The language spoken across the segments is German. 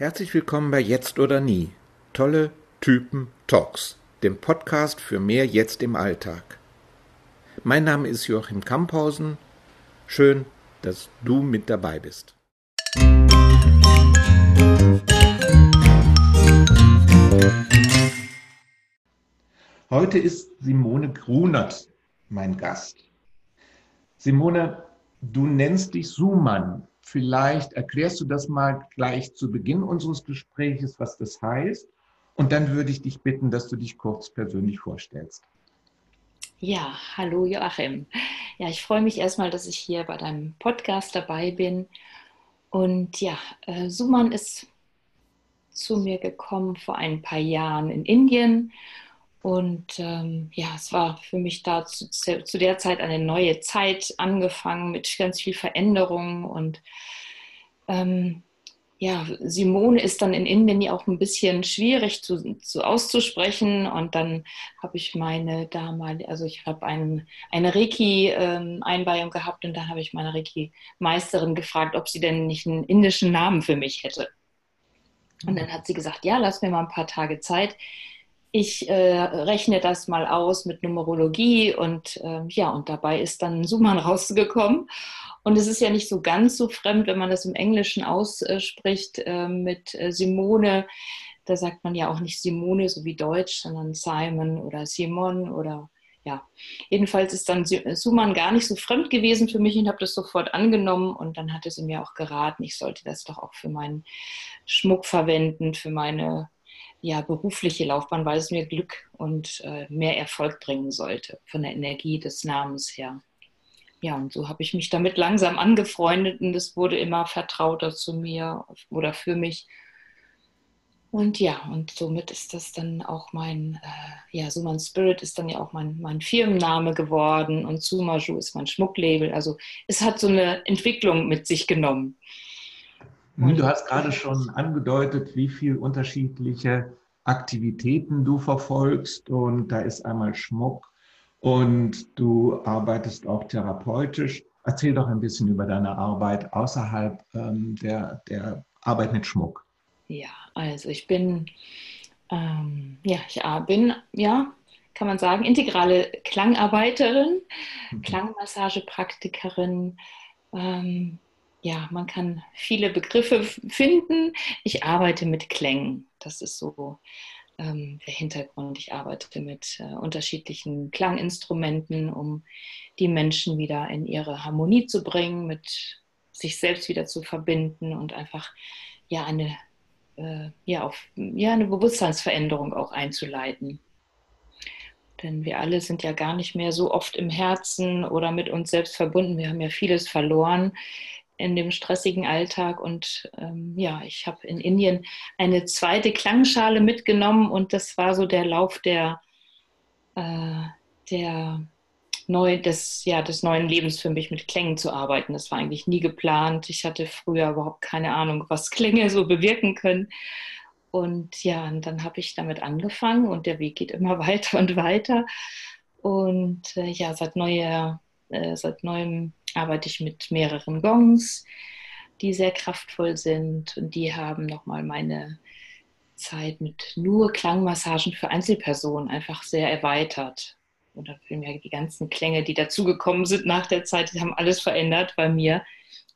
Herzlich willkommen bei Jetzt oder Nie. Tolle Typen Talks, dem Podcast für mehr Jetzt im Alltag. Mein Name ist Joachim Kamphausen. Schön, dass du mit dabei bist. Heute ist Simone Grunert mein Gast. Simone, du nennst dich Suman. Vielleicht erklärst du das mal gleich zu Beginn unseres Gesprächs, was das heißt. Und dann würde ich dich bitten, dass du dich kurz persönlich vorstellst. Ja, hallo Joachim. Ja, ich freue mich erstmal, dass ich hier bei deinem Podcast dabei bin. Und ja, äh, Suman ist zu mir gekommen vor ein paar Jahren in Indien und ähm, ja, es war für mich da zu, zu, der Zeit eine neue Zeit angefangen mit ganz viel Veränderung. Und ähm, ja, Simone ist dann in Indien ja auch ein bisschen schwierig zu, zu auszusprechen. Und dann habe ich meine damalige, also ich habe ein, eine Reiki-Einweihung ähm, gehabt und dann habe ich meine Reiki-Meisterin gefragt, ob sie denn nicht einen indischen Namen für mich hätte. Und dann hat sie gesagt, ja, lass mir mal ein paar Tage Zeit ich äh, rechne das mal aus mit Numerologie und äh, ja, und dabei ist dann Suman rausgekommen. Und es ist ja nicht so ganz so fremd, wenn man das im Englischen ausspricht äh, mit äh, Simone. Da sagt man ja auch nicht Simone, so wie Deutsch, sondern Simon oder Simon oder ja. Jedenfalls ist dann Suman gar nicht so fremd gewesen für mich und habe das sofort angenommen. Und dann hatte sie mir auch geraten, ich sollte das doch auch für meinen Schmuck verwenden, für meine ja, berufliche Laufbahn, weil es mir Glück und äh, mehr Erfolg bringen sollte, von der Energie des Namens her. Ja, und so habe ich mich damit langsam angefreundet und es wurde immer vertrauter zu mir oder für mich. Und ja, und somit ist das dann auch mein, äh, ja, Suman Spirit ist dann ja auch mein, mein Firmenname geworden und Sumaju ist mein Schmucklabel. Also es hat so eine Entwicklung mit sich genommen. Du hast gerade schon angedeutet, wie viele unterschiedliche Aktivitäten du verfolgst. Und da ist einmal Schmuck und du arbeitest auch therapeutisch. Erzähl doch ein bisschen über deine Arbeit außerhalb ähm, der, der Arbeit mit Schmuck. Ja, also ich bin, ähm, ja, ich bin, ja, kann man sagen, integrale Klangarbeiterin, mhm. Klangmassagepraktikerin, ähm, ja, man kann viele Begriffe finden. Ich arbeite mit Klängen. Das ist so ähm, der Hintergrund. Ich arbeite mit äh, unterschiedlichen Klanginstrumenten, um die Menschen wieder in ihre Harmonie zu bringen, mit sich selbst wieder zu verbinden und einfach ja eine, äh, ja, auf, ja, eine Bewusstseinsveränderung auch einzuleiten. Denn wir alle sind ja gar nicht mehr so oft im Herzen oder mit uns selbst verbunden. Wir haben ja vieles verloren in dem stressigen Alltag. Und ähm, ja, ich habe in Indien eine zweite Klangschale mitgenommen und das war so der Lauf der, äh, der neu, des, ja, des neuen Lebens für mich, mit Klängen zu arbeiten. Das war eigentlich nie geplant. Ich hatte früher überhaupt keine Ahnung, was Klänge so bewirken können. Und ja, und dann habe ich damit angefangen und der Weg geht immer weiter und weiter. Und äh, ja, seit, neuer, äh, seit neuem arbeite ich mit mehreren Gongs, die sehr kraftvoll sind und die haben nochmal meine Zeit mit nur Klangmassagen für Einzelpersonen einfach sehr erweitert. Oder vielmehr die ganzen Klänge, die dazugekommen sind nach der Zeit, die haben alles verändert bei mir.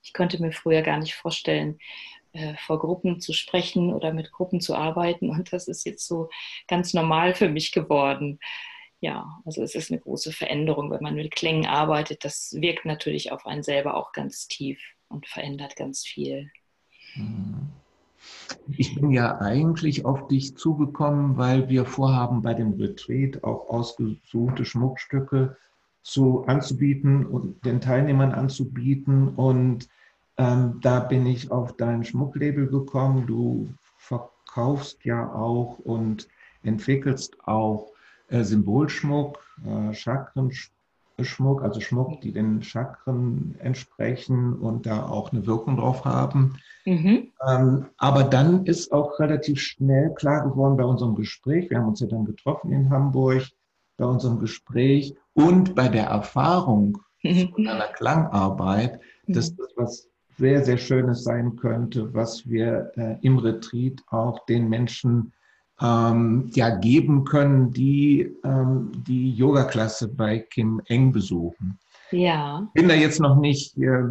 Ich konnte mir früher gar nicht vorstellen, äh, vor Gruppen zu sprechen oder mit Gruppen zu arbeiten. Und das ist jetzt so ganz normal für mich geworden ja, also es ist eine große Veränderung, wenn man mit Klängen arbeitet. Das wirkt natürlich auf einen selber auch ganz tief und verändert ganz viel. Mhm. Ich bin ja eigentlich auf dich zugekommen, weil wir vorhaben, bei dem Retreat auch ausgesuchte Schmuckstücke zu, anzubieten und den Teilnehmern anzubieten. Und ähm, da bin ich auf dein Schmucklabel gekommen. Du verkaufst ja auch und entwickelst auch Symbolschmuck, äh, Chakrenschmuck, also Schmuck, die den Chakren entsprechen und da auch eine Wirkung drauf haben. Mhm. Ähm, aber dann ist auch relativ schnell klar geworden bei unserem Gespräch, wir haben uns ja dann getroffen in Hamburg, bei unserem Gespräch und bei der Erfahrung mhm. von einer Klangarbeit, dass das, was sehr, sehr Schönes sein könnte, was wir äh, im Retreat auch den Menschen ähm, ja, geben können, die ähm, die Yoga-Klasse bei Kim Eng besuchen. Ja. Bin da jetzt noch nicht äh,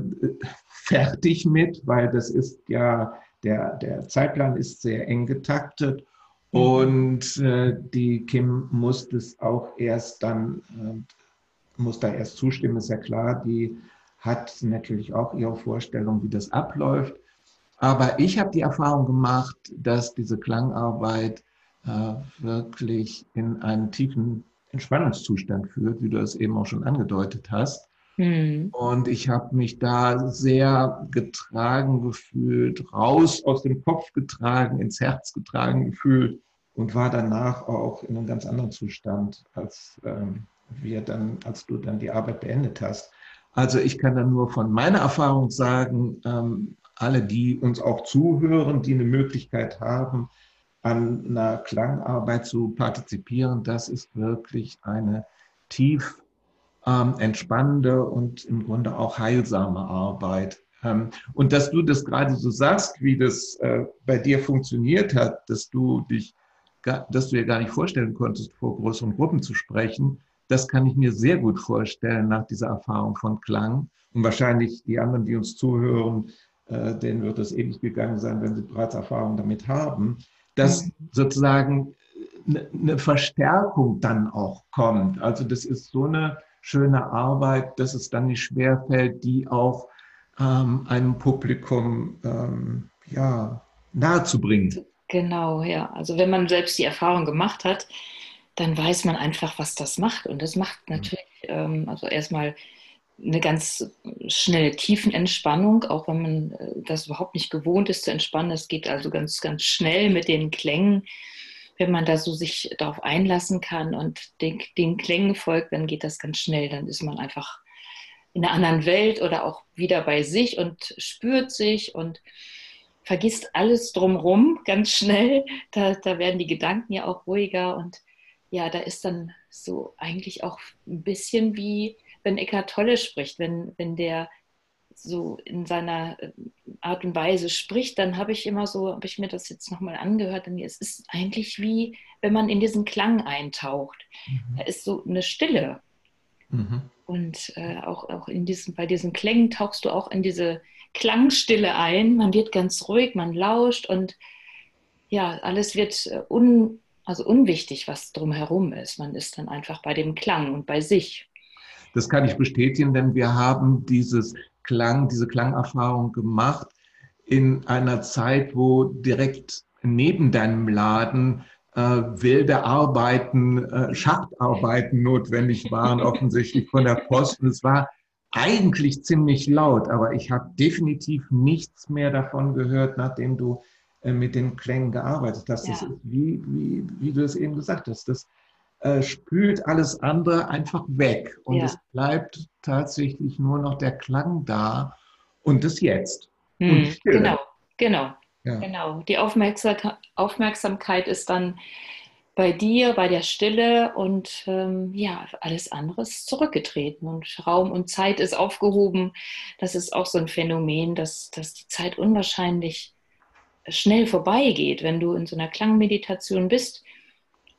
fertig mit, weil das ist ja, der, der Zeitplan ist sehr eng getaktet mhm. und äh, die Kim muss das auch erst dann, äh, muss da erst zustimmen, ist ja klar, die hat natürlich auch ihre Vorstellung, wie das abläuft. Aber ich habe die Erfahrung gemacht, dass diese Klangarbeit wirklich in einen tiefen Entspannungszustand führt, wie du es eben auch schon angedeutet hast. Mhm. Und ich habe mich da sehr getragen gefühlt, raus aus dem Kopf getragen, ins Herz getragen gefühlt und war danach auch in einem ganz anderen Zustand, als ähm, wir dann, als du dann die Arbeit beendet hast. Also ich kann dann nur von meiner Erfahrung sagen, ähm, alle, die uns auch zuhören, die eine Möglichkeit haben, an einer Klangarbeit zu partizipieren, das ist wirklich eine tief ähm, entspannende und im Grunde auch heilsame Arbeit. Ähm, und dass du das gerade so sagst, wie das äh, bei dir funktioniert hat, dass du dich, dass du dir gar nicht vorstellen konntest, vor größeren Gruppen zu sprechen, das kann ich mir sehr gut vorstellen nach dieser Erfahrung von Klang. Und wahrscheinlich die anderen, die uns zuhören, äh, denen wird es ähnlich gegangen sein, wenn sie bereits Erfahrung damit haben, dass sozusagen eine Verstärkung dann auch kommt. Also das ist so eine schöne Arbeit, dass es dann nicht schwerfällt, die auch ähm, einem Publikum ähm, ja, nahezubringen. Genau, ja. Also wenn man selbst die Erfahrung gemacht hat, dann weiß man einfach, was das macht. Und das macht mhm. natürlich, ähm, also erstmal eine ganz schnelle Tiefenentspannung, auch wenn man äh, das überhaupt nicht gewohnt ist zu entspannen. Es geht also ganz, ganz schnell mit den Klängen. Wenn man da so sich darauf einlassen kann und den, den Klängen folgt, dann geht das ganz schnell. Dann ist man einfach in einer anderen Welt oder auch wieder bei sich und spürt sich und vergisst alles drumherum ganz schnell. Da, da werden die Gedanken ja auch ruhiger und ja, da ist dann so eigentlich auch ein bisschen wie, wenn Eckhart Tolle spricht, wenn, wenn der so in seiner äh, Art und Weise spricht, dann habe ich immer so, habe ich mir das jetzt nochmal angehört, und es ist eigentlich wie, wenn man in diesen Klang eintaucht. Mhm. Da ist so eine Stille. Mhm. Und äh, auch, auch in diesen, bei diesen Klängen tauchst du auch in diese Klangstille ein. Man wird ganz ruhig, man lauscht und ja, alles wird äh, un, also unwichtig, was drumherum ist. Man ist dann einfach bei dem Klang und bei sich. Das kann ich bestätigen, denn wir haben dieses Klang, diese Klangerfahrung gemacht in einer Zeit, wo direkt neben deinem Laden äh, wilde Arbeiten, äh, Schachtarbeiten notwendig waren, offensichtlich von der Post. Und es war eigentlich ziemlich laut, aber ich habe definitiv nichts mehr davon gehört, nachdem du äh, mit den Klängen gearbeitet hast. Ja. Das ist wie, wie, wie du es eben gesagt hast. Das äh, spült alles andere einfach weg und ja. es bleibt tatsächlich nur noch der Klang da und das Jetzt. Hm, genau, genau. Ja. Genau. Die Aufmerksam Aufmerksamkeit ist dann bei dir, bei der Stille und ähm, ja, alles andere ist zurückgetreten und Raum und Zeit ist aufgehoben. Das ist auch so ein Phänomen, dass, dass die Zeit unwahrscheinlich schnell vorbeigeht, wenn du in so einer Klangmeditation bist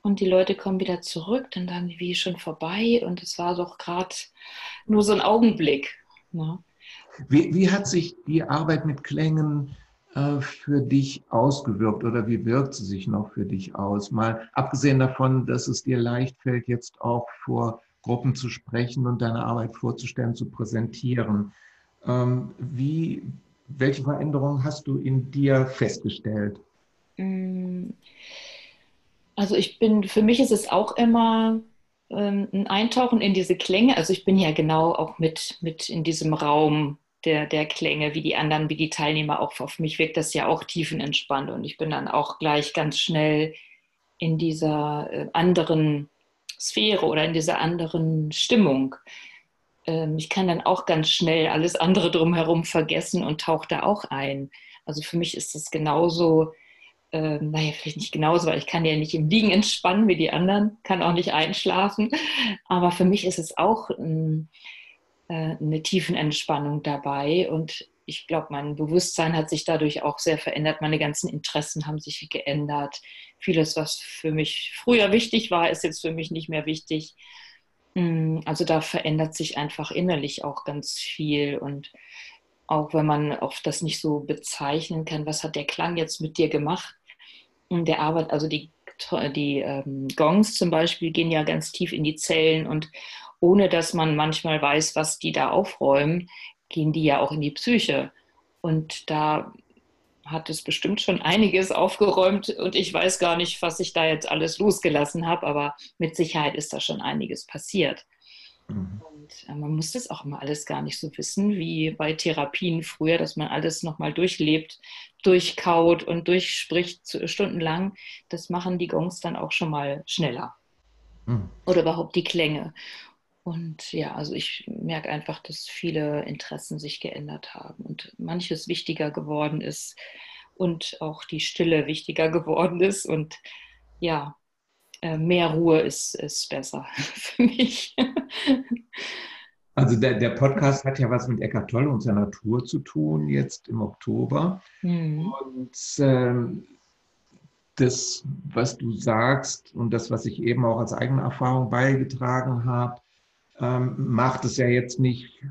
und die Leute kommen wieder zurück, dann sagen die, wie schon vorbei und es war doch gerade nur so ein Augenblick. Ne? Wie, wie, hat sich die Arbeit mit Klängen äh, für dich ausgewirkt oder wie wirkt sie sich noch für dich aus? Mal abgesehen davon, dass es dir leicht fällt, jetzt auch vor Gruppen zu sprechen und deine Arbeit vorzustellen, zu präsentieren. Ähm, wie, welche Veränderungen hast du in dir festgestellt? Mm, also ich bin, für mich ist es auch immer ähm, ein Eintauchen in diese Klänge. Also ich bin ja genau auch mit, mit in diesem Raum der, der Klänge, wie die anderen, wie die Teilnehmer auch. Auf mich wirkt das ja auch tiefenentspannt und ich bin dann auch gleich ganz schnell in dieser äh, anderen Sphäre oder in dieser anderen Stimmung. Ähm, ich kann dann auch ganz schnell alles andere drumherum vergessen und tauche da auch ein. Also für mich ist das genauso, äh, naja, vielleicht nicht genauso, weil ich kann ja nicht im Liegen entspannen wie die anderen, kann auch nicht einschlafen. Aber für mich ist es auch ein, äh, eine tiefen Entspannung dabei. Und ich glaube, mein Bewusstsein hat sich dadurch auch sehr verändert. Meine ganzen Interessen haben sich geändert. Vieles, was für mich früher wichtig war, ist jetzt für mich nicht mehr wichtig. Mm, also da verändert sich einfach innerlich auch ganz viel. Und auch wenn man oft das nicht so bezeichnen kann, was hat der Klang jetzt mit dir gemacht? Der Arbeit, also die, die ähm, Gongs zum Beispiel gehen ja ganz tief in die Zellen und ohne dass man manchmal weiß, was die da aufräumen, gehen die ja auch in die Psyche. Und da hat es bestimmt schon einiges aufgeräumt und ich weiß gar nicht, was ich da jetzt alles losgelassen habe, aber mit Sicherheit ist da schon einiges passiert. Mhm. Und äh, man muss das auch immer alles gar nicht so wissen, wie bei Therapien früher, dass man alles nochmal durchlebt, durchkaut und durchspricht stundenlang. Das machen die Gongs dann auch schon mal schneller. Mhm. Oder überhaupt die Klänge. Und ja, also ich merke einfach, dass viele Interessen sich geändert haben und manches wichtiger geworden ist und auch die Stille wichtiger geworden ist. Und ja, mehr Ruhe ist, ist besser für mich. Also der, der Podcast hat ja was mit Eckart Tolle und seiner Tour zu tun, jetzt im Oktober. Mhm. Und ähm, das, was du sagst und das, was ich eben auch als eigene Erfahrung beigetragen habe, ähm, macht es ja jetzt nicht,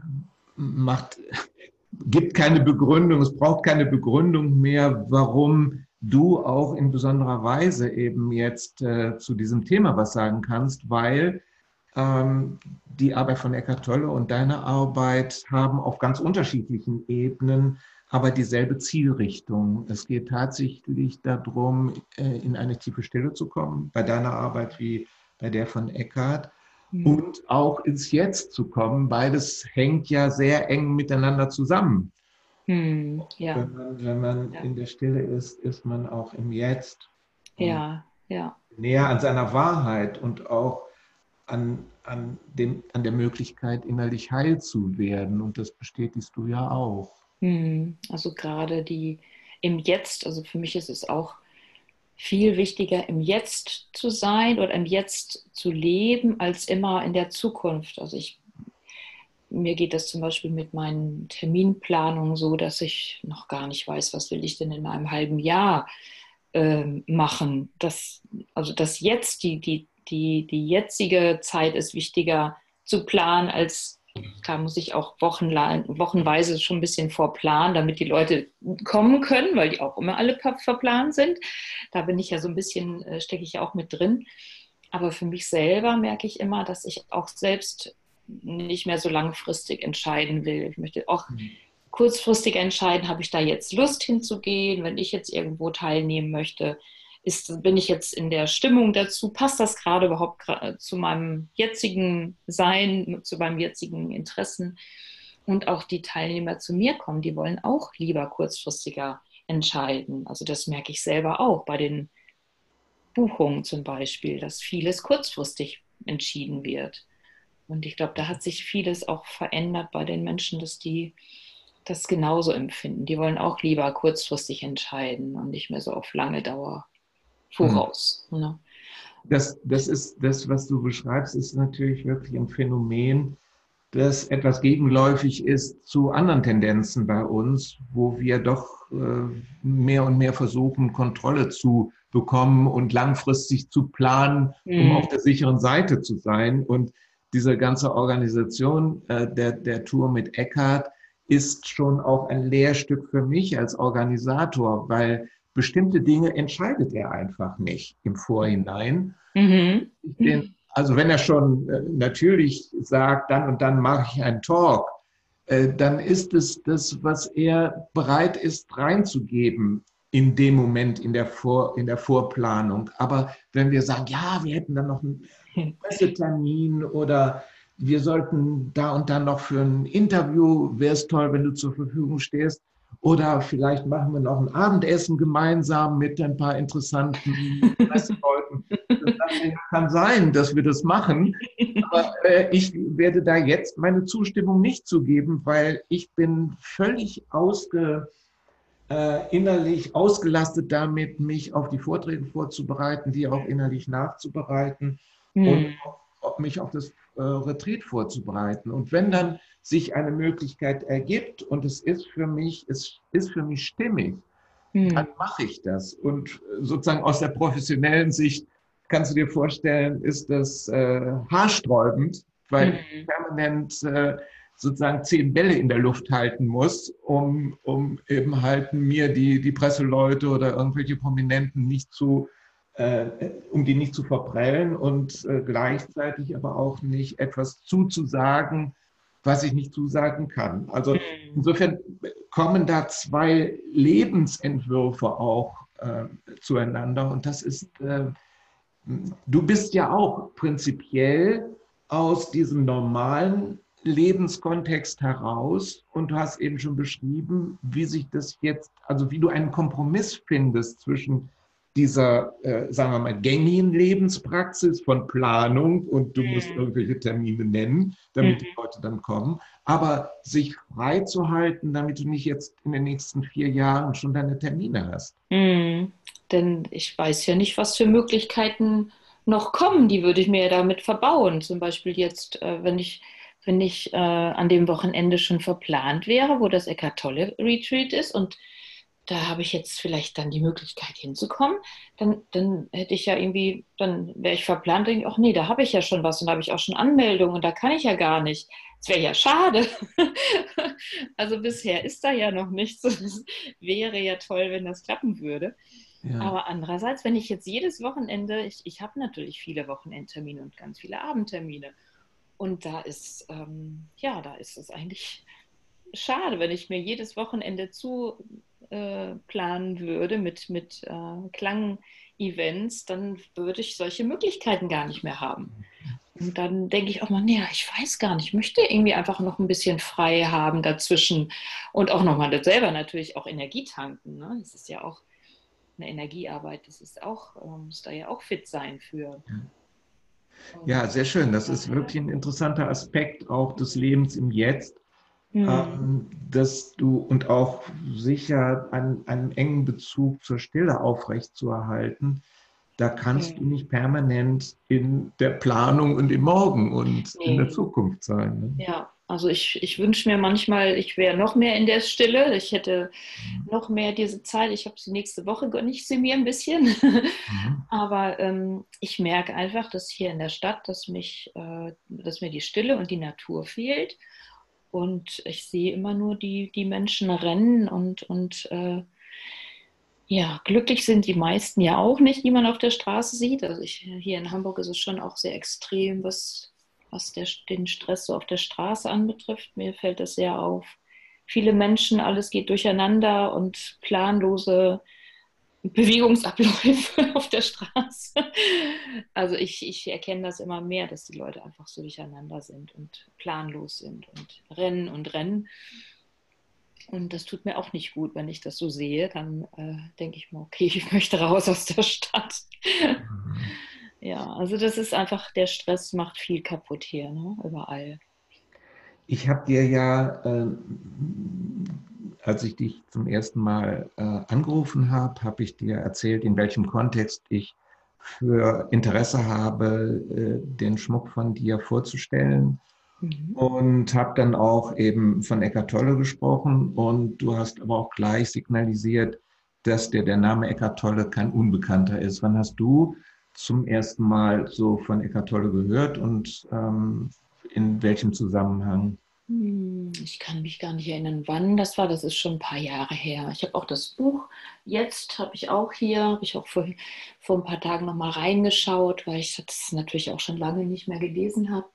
macht, gibt keine Begründung, es braucht keine Begründung mehr, warum du auch in besonderer Weise eben jetzt äh, zu diesem Thema was sagen kannst, weil ähm, die Arbeit von Eckhart Tolle und deine Arbeit haben auf ganz unterschiedlichen Ebenen aber dieselbe Zielrichtung. Es geht tatsächlich darum, äh, in eine tiefe Stille zu kommen, bei deiner Arbeit wie bei der von Eckhart mhm. und auch ins Jetzt zu kommen. Beides hängt ja sehr eng miteinander zusammen. Mhm. Ja. Wenn man, wenn man ja. in der Stille ist, ist man auch im Jetzt. Ja, ja. Näher an seiner Wahrheit und auch an, an, dem, an der Möglichkeit, innerlich heil zu werden. Und das bestätigst du ja auch. Mhm. Also gerade die im Jetzt, also für mich ist es auch viel wichtiger, im Jetzt zu sein oder im Jetzt zu leben, als immer in der Zukunft. Also ich, mir geht das zum Beispiel mit meinen Terminplanungen so, dass ich noch gar nicht weiß, was will ich denn in einem halben Jahr äh, machen. Das, also das Jetzt, die, die, die, die jetzige Zeit ist wichtiger zu planen als da muss ich auch wochenweise schon ein bisschen vorplanen, damit die Leute kommen können, weil die auch immer alle verplant sind. Da bin ich ja so ein bisschen, äh, stecke ich ja auch mit drin. Aber für mich selber merke ich immer, dass ich auch selbst nicht mehr so langfristig entscheiden will. Ich möchte auch mhm. kurzfristig entscheiden, habe ich da jetzt Lust hinzugehen, wenn ich jetzt irgendwo teilnehmen möchte ist, bin ich jetzt in der Stimmung dazu? Passt das gerade überhaupt zu meinem jetzigen Sein, zu meinen jetzigen Interessen? Und auch die Teilnehmer zu mir kommen, die wollen auch lieber kurzfristiger entscheiden. Also das merke ich selber auch bei den Buchungen zum Beispiel, dass vieles kurzfristig entschieden wird. Und ich glaube, da hat sich vieles auch verändert bei den Menschen, dass die das genauso empfinden. Die wollen auch lieber kurzfristig entscheiden und nicht mehr so auf lange Dauer voraus. Mhm. Ne? Das, das ist das, was du beschreibst, ist natürlich wirklich ein Phänomen, das etwas gegenläufig ist zu anderen Tendenzen bei uns, wo wir doch äh, mehr und mehr versuchen, Kontrolle zu bekommen und langfristig zu planen, um mhm. auf der sicheren Seite zu sein. Und diese ganze Organisation äh, der, der Tour mit Eckhart ist schon auch ein Lehrstück für mich als Organisator, weil bestimmte Dinge entscheidet er einfach nicht im Vorhinein. Mhm. Den, also wenn er schon äh, natürlich sagt, dann und dann mache ich einen Talk, äh, dann ist es das, was er bereit ist reinzugeben in dem Moment in der, Vor, in der Vorplanung. Aber wenn wir sagen, ja, wir hätten dann noch einen Pressetermin oder wir sollten da und dann noch für ein Interview, wäre es toll, wenn du zur Verfügung stehst, oder vielleicht machen wir noch ein Abendessen gemeinsam mit ein paar interessanten Presseleuten. Das kann sein, dass wir das machen. Aber äh, ich werde da jetzt meine Zustimmung nicht zugeben, weil ich bin völlig ausge, äh, innerlich ausgelastet damit, mich auf die Vorträge vorzubereiten, die auch innerlich nachzubereiten mhm. und mich auf das äh, Retreat vorzubereiten. Und wenn dann sich eine Möglichkeit ergibt und es ist für mich, es ist für mich stimmig, hm. dann mache ich das. Und sozusagen aus der professionellen Sicht kannst du dir vorstellen, ist das äh, haarsträubend, weil hm. ich permanent äh, sozusagen zehn Bälle in der Luft halten muss, um, um eben halt mir die, die Presseleute oder irgendwelche Prominenten nicht zu, um die nicht zu verprellen und äh, gleichzeitig aber auch nicht etwas zuzusagen, was ich nicht zusagen kann. Also mhm. insofern kommen da zwei Lebensentwürfe auch äh, zueinander und das ist, äh, du bist ja auch prinzipiell aus diesem normalen Lebenskontext heraus und du hast eben schon beschrieben, wie sich das jetzt, also wie du einen Kompromiss findest zwischen dieser, äh, sagen wir mal, gängigen Lebenspraxis von Planung und du mhm. musst irgendwelche Termine nennen, damit mhm. die Leute dann kommen, aber sich frei zu halten, damit du nicht jetzt in den nächsten vier Jahren schon deine Termine hast. Mhm. Denn ich weiß ja nicht, was für Möglichkeiten noch kommen, die würde ich mir ja damit verbauen. Zum Beispiel jetzt, äh, wenn ich wenn ich äh, an dem Wochenende schon verplant wäre, wo das Eckart Tolle Retreat ist und da habe ich jetzt vielleicht dann die Möglichkeit hinzukommen, dann, dann hätte ich ja irgendwie, dann wäre ich verplant, denke ich, ach nee, da habe ich ja schon was und da habe ich auch schon Anmeldungen und da kann ich ja gar nicht. Das wäre ja schade. also bisher ist da ja noch nichts. Es wäre ja toll, wenn das klappen würde. Ja. Aber andererseits, wenn ich jetzt jedes Wochenende, ich, ich habe natürlich viele Wochenendtermine und ganz viele Abendtermine. Und da ist, ähm, ja, da ist es eigentlich schade, wenn ich mir jedes Wochenende zu äh, planen würde mit, mit äh, Klang-Events, dann würde ich solche Möglichkeiten gar nicht mehr haben. Und dann denke ich auch mal, nee, ich weiß gar nicht, ich möchte irgendwie einfach noch ein bisschen frei haben dazwischen und auch nochmal selber natürlich auch Energie tanken. Ne? Das ist ja auch eine Energiearbeit, das ist auch, ähm, muss da ja auch fit sein für. Ja, sehr schön. Das ist wirklich ein interessanter Aspekt auch des Lebens im Jetzt, mhm. dass du und auch sicher einen, einen, engen Bezug zur Stille aufrechtzuerhalten. Da kannst okay. du nicht permanent in der Planung und im Morgen und nee. in der Zukunft sein. Ne? Ja, also ich, ich wünsche mir manchmal, ich wäre noch mehr in der Stille. Ich hätte mhm. noch mehr diese Zeit. Ich habe sie nächste Woche, gönne ich sie mir ein bisschen. Mhm. Aber ähm, ich merke einfach, dass hier in der Stadt, dass, mich, äh, dass mir die Stille und die Natur fehlt. Und ich sehe immer nur die, die Menschen rennen und, und äh, ja, glücklich sind die meisten ja auch nicht, die man auf der Straße sieht. Also ich, hier in Hamburg ist es schon auch sehr extrem, was was der, den Stress so auf der Straße anbetrifft. Mir fällt das sehr auf. Viele Menschen, alles geht durcheinander und planlose Bewegungsabläufe auf der Straße. Also ich, ich erkenne das immer mehr, dass die Leute einfach so durcheinander sind und planlos sind und rennen und rennen. Und das tut mir auch nicht gut, wenn ich das so sehe. Dann äh, denke ich mir, okay, ich möchte raus aus der Stadt. Mhm. Ja, also das ist einfach, der Stress macht viel kaputt hier, ne? überall. Ich habe dir ja, äh, als ich dich zum ersten Mal äh, angerufen habe, habe ich dir erzählt, in welchem Kontext ich für Interesse habe, äh, den Schmuck von dir vorzustellen. Mhm. Und habe dann auch eben von Eckart Tolle gesprochen. Und du hast aber auch gleich signalisiert, dass dir der Name Eckart Tolle kein Unbekannter ist. Wann hast du zum ersten Mal so von Eckart Tolle gehört und ähm, in welchem Zusammenhang? Hm, ich kann mich gar nicht erinnern, wann das war. Das ist schon ein paar Jahre her. Ich habe auch das Buch jetzt, habe ich auch hier, habe ich auch vor, vor ein paar Tagen nochmal reingeschaut, weil ich das natürlich auch schon lange nicht mehr gelesen habe.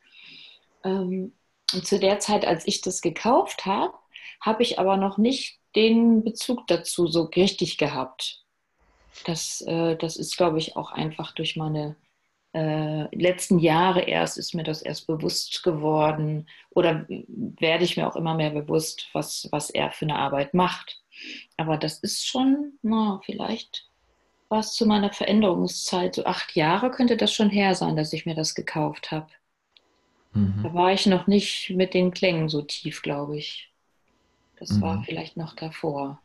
Ähm, und zu der Zeit, als ich das gekauft habe, habe ich aber noch nicht den Bezug dazu so richtig gehabt das, äh, das ist, glaube ich, auch einfach durch meine äh, letzten Jahre erst ist mir das erst bewusst geworden oder werde ich mir auch immer mehr bewusst, was, was er für eine Arbeit macht. Aber das ist schon, na, vielleicht war es zu meiner Veränderungszeit, so acht Jahre könnte das schon her sein, dass ich mir das gekauft habe. Mhm. Da war ich noch nicht mit den Klängen so tief, glaube ich. Das mhm. war vielleicht noch davor.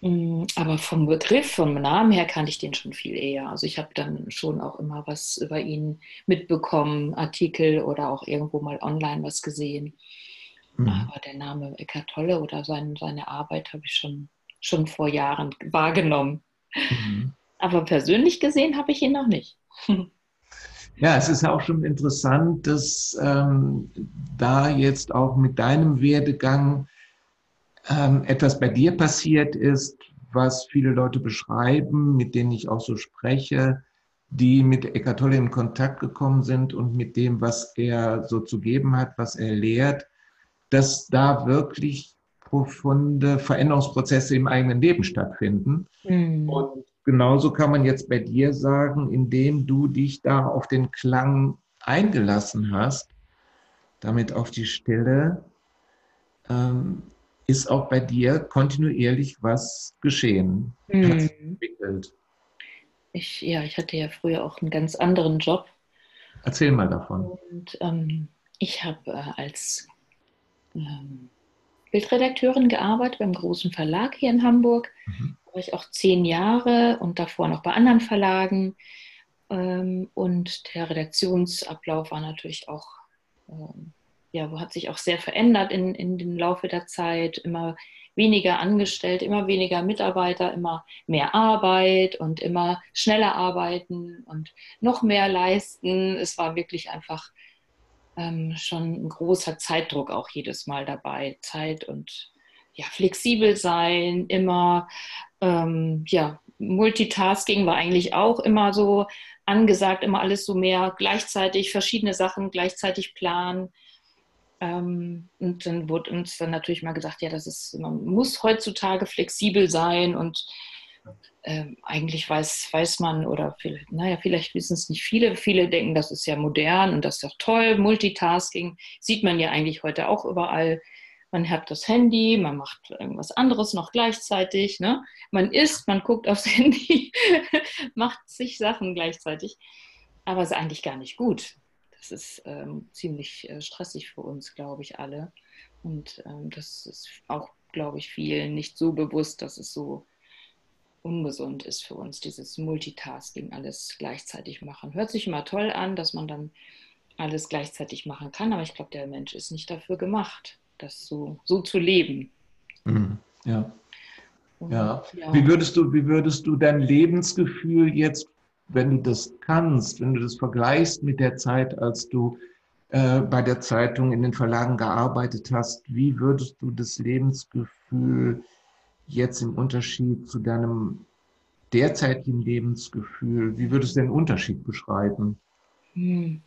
Mm, aber vom Begriff, vom Namen her kannte ich den schon viel eher. Also ich habe dann schon auch immer was über ihn mitbekommen, Artikel oder auch irgendwo mal online was gesehen. Mhm. Aber der Name Eckhart Tolle oder sein, seine Arbeit habe ich schon, schon vor Jahren wahrgenommen. Mhm. Aber persönlich gesehen habe ich ihn noch nicht. Ja, es ist auch schon interessant, dass ähm, da jetzt auch mit deinem Werdegang ähm, etwas bei dir passiert ist, was viele Leute beschreiben, mit denen ich auch so spreche, die mit Eckart Tolle in Kontakt gekommen sind und mit dem, was er so zu geben hat, was er lehrt, dass da wirklich profunde Veränderungsprozesse im eigenen Leben stattfinden. Mhm. Und genauso kann man jetzt bei dir sagen, indem du dich da auf den Klang eingelassen hast, damit auf die Stille, ähm, ist auch bei dir kontinuierlich was geschehen, mhm. hat sich entwickelt. Ich, ja, ich hatte ja früher auch einen ganz anderen Job. Erzähl mal davon. Und ähm, ich habe äh, als ähm, Bildredakteurin gearbeitet beim großen Verlag hier in Hamburg. Mhm. Da war ich auch zehn Jahre und davor noch bei anderen Verlagen. Ähm, und der Redaktionsablauf war natürlich auch ähm, ja, hat sich auch sehr verändert in, in dem Laufe der Zeit. Immer weniger angestellt, immer weniger Mitarbeiter, immer mehr Arbeit und immer schneller arbeiten und noch mehr leisten. Es war wirklich einfach ähm, schon ein großer Zeitdruck auch jedes Mal dabei. Zeit und ja, flexibel sein, immer ähm, ja, Multitasking war eigentlich auch immer so angesagt, immer alles so mehr gleichzeitig, verschiedene Sachen gleichzeitig planen. Ähm, und dann wurde uns dann natürlich mal gesagt, ja, das ist, man muss heutzutage flexibel sein und ähm, eigentlich weiß, weiß man oder vielleicht, naja, vielleicht wissen es nicht viele. Viele denken, das ist ja modern und das ist doch toll. Multitasking sieht man ja eigentlich heute auch überall. Man hat das Handy, man macht irgendwas anderes noch gleichzeitig. Ne? Man isst, man guckt aufs Handy, macht sich Sachen gleichzeitig. Aber es ist eigentlich gar nicht gut. Das ist ähm, ziemlich äh, stressig für uns, glaube ich, alle. Und ähm, das ist auch, glaube ich, vielen nicht so bewusst, dass es so ungesund ist für uns, dieses Multitasking, alles gleichzeitig machen. Hört sich immer toll an, dass man dann alles gleichzeitig machen kann, aber ich glaube, der Mensch ist nicht dafür gemacht, das so, so zu leben. Mhm. Ja. ja. ja. Wie, würdest du, wie würdest du dein Lebensgefühl jetzt wenn du das kannst, wenn du das vergleichst mit der Zeit, als du äh, bei der Zeitung in den Verlagen gearbeitet hast, wie würdest du das Lebensgefühl jetzt im Unterschied zu deinem derzeitigen Lebensgefühl, wie würdest du den Unterschied beschreiben? Hm.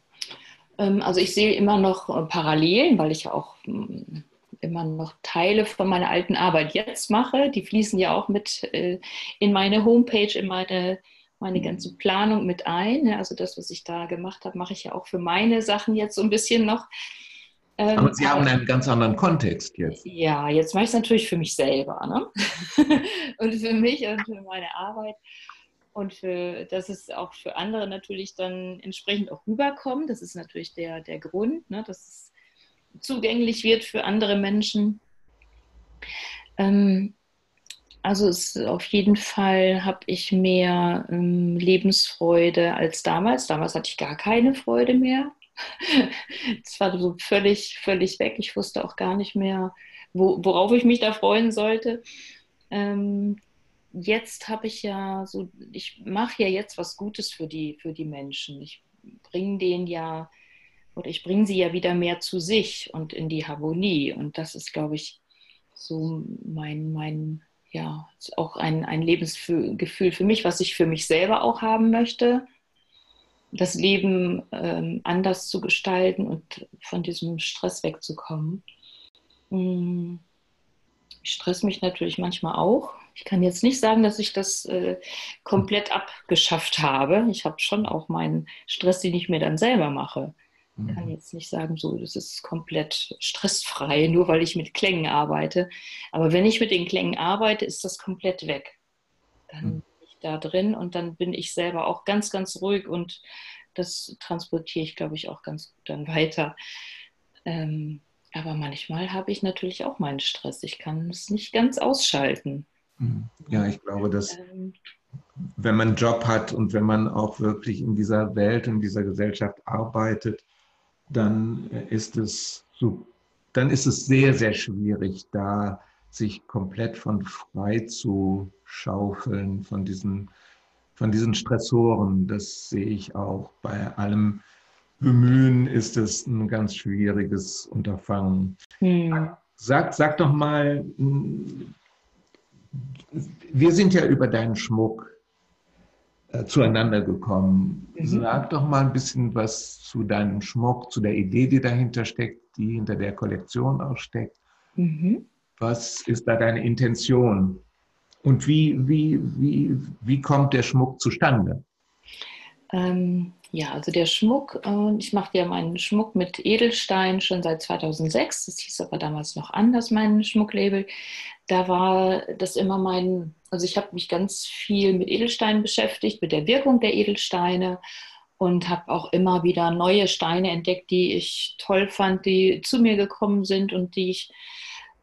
Ähm, also ich sehe immer noch äh, Parallelen, weil ich ja auch hm, immer noch Teile von meiner alten Arbeit jetzt mache. Die fließen ja auch mit äh, in meine Homepage, in meine meine ganze Planung mit ein. Also das, was ich da gemacht habe, mache ich ja auch für meine Sachen jetzt so ein bisschen noch. Ähm, aber Sie haben einen ganz anderen Kontext jetzt. Ja, jetzt mache ich es natürlich für mich selber. Ne? und für mich und für meine Arbeit. Und für, dass es auch für andere natürlich dann entsprechend auch rüberkommt. Das ist natürlich der, der Grund, ne? dass es zugänglich wird für andere Menschen. Ähm, also es, auf jeden Fall habe ich mehr ähm, Lebensfreude als damals. Damals hatte ich gar keine Freude mehr. Es war so völlig, völlig weg. Ich wusste auch gar nicht mehr, wo, worauf ich mich da freuen sollte. Ähm, jetzt habe ich ja so, ich mache ja jetzt was Gutes für die, für die Menschen. Ich bringe denen ja, oder ich bringe sie ja wieder mehr zu sich und in die Harmonie. Und das ist, glaube ich, so mein, mein ja, auch ein, ein Lebensgefühl für mich, was ich für mich selber auch haben möchte. Das Leben ähm, anders zu gestalten und von diesem Stress wegzukommen. Hm. Ich stress mich natürlich manchmal auch. Ich kann jetzt nicht sagen, dass ich das äh, komplett abgeschafft habe. Ich habe schon auch meinen Stress, den ich mir dann selber mache. Ich kann mhm. jetzt nicht sagen, so, das ist komplett stressfrei, nur weil ich mit Klängen arbeite. Aber wenn ich mit den Klängen arbeite, ist das komplett weg. Dann mhm. bin ich da drin und dann bin ich selber auch ganz, ganz ruhig und das transportiere ich, glaube ich, auch ganz gut dann weiter. Ähm, aber manchmal habe ich natürlich auch meinen Stress. Ich kann es nicht ganz ausschalten. Hm. Ja, ich glaube, dass ähm, wenn man einen Job hat und wenn man auch wirklich in dieser Welt, in dieser Gesellschaft arbeitet, dann ist es so, dann ist es sehr, sehr schwierig, da sich komplett von frei zu schaufeln, von diesen, von diesen Stressoren. Das sehe ich auch. Bei allem Bemühen ist es ein ganz schwieriges Unterfangen. Hm. Sag, sag doch mal, wir sind ja über deinen Schmuck äh, zueinander gekommen. Mhm. Sag doch mal ein bisschen was zu deinem Schmuck, zu der Idee, die dahinter steckt, die hinter der Kollektion auch steckt. Mhm. Was ist da deine Intention? Und wie, wie, wie, wie kommt der Schmuck zustande? Ähm, ja, also der Schmuck, äh, ich mache ja meinen Schmuck mit Edelstein schon seit 2006. Das hieß aber damals noch anders, mein Schmucklabel. Da war das immer mein, also ich habe mich ganz viel mit Edelsteinen beschäftigt, mit der Wirkung der Edelsteine und habe auch immer wieder neue Steine entdeckt, die ich toll fand, die zu mir gekommen sind und die ich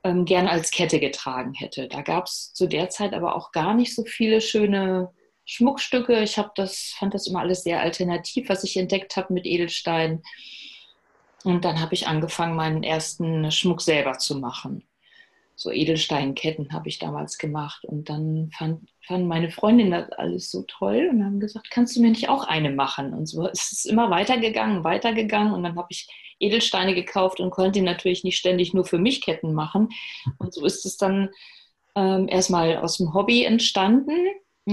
ähm, gerne als Kette getragen hätte. Da gab es zu der Zeit aber auch gar nicht so viele schöne Schmuckstücke. Ich habe das, fand das immer alles sehr alternativ, was ich entdeckt habe mit Edelstein. Und dann habe ich angefangen, meinen ersten Schmuck selber zu machen. So Edelsteinketten habe ich damals gemacht. Und dann fand, fanden meine Freundin das alles so toll und haben gesagt, kannst du mir nicht auch eine machen? Und so ist es immer weitergegangen, weitergegangen. Und dann habe ich Edelsteine gekauft und konnte natürlich nicht ständig nur für mich Ketten machen. Und so ist es dann ähm, erstmal aus dem Hobby entstanden